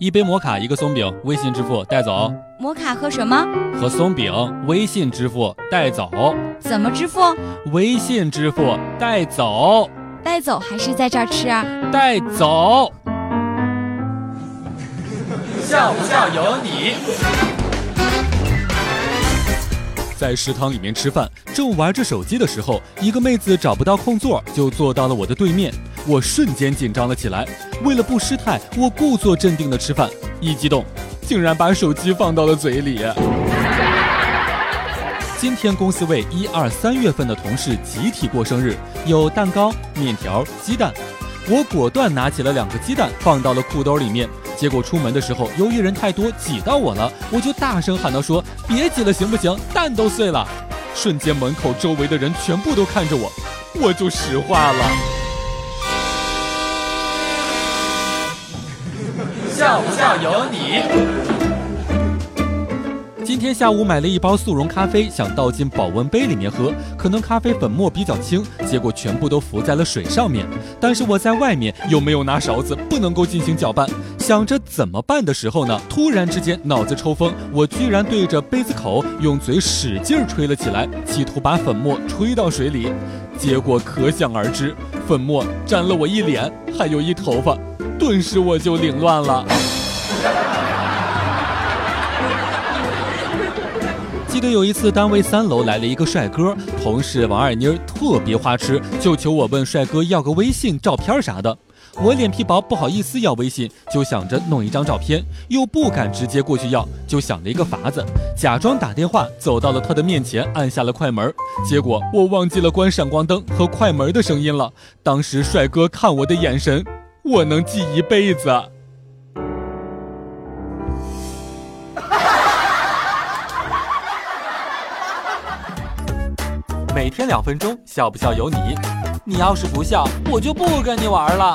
一杯摩卡，一个松饼，微信支付带走。摩卡和什么？和松饼，微信支付带走。怎么支付？微信支付带走。带走还是在这儿吃啊？带走。笑不笑由你。在食堂里面吃饭，正玩着手机的时候，一个妹子找不到空座，就坐到了我的对面。我瞬间紧张了起来，为了不失态，我故作镇定的吃饭，一激动，竟然把手机放到了嘴里。今天公司为一二三月份的同事集体过生日，有蛋糕、面条、鸡蛋。我果断拿起了两个鸡蛋，放到了裤兜里面。结果出门的时候，由于人太多挤到我了，我就大声喊道：“说别挤了，行不行？蛋都碎了。”瞬间门口周围的人全部都看着我，我就石化了。笑不笑由你。今天下午买了一包速溶咖啡，想倒进保温杯里面喝，可能咖啡粉末比较轻，结果全部都浮在了水上面。但是我在外面又没有拿勺子，不能够进行搅拌。想着怎么办的时候呢，突然之间脑子抽风，我居然对着杯子口用嘴使劲吹了起来，企图把粉末吹到水里。结果可想而知，粉末沾了我一脸，还有一头发，顿时我就凌乱了。记得有一次，单位三楼来了一个帅哥，同事王二妮特别花痴，就求我问帅哥要个微信、照片啥的。我脸皮薄，不好意思要微信，就想着弄一张照片，又不敢直接过去要，就想了一个法子，假装打电话，走到了他的面前，按下了快门。结果我忘记了关闪光灯和快门的声音了。当时帅哥看我的眼神，我能记一辈子。每天两分钟，笑不笑由你。你要是不笑，我就不跟你玩了。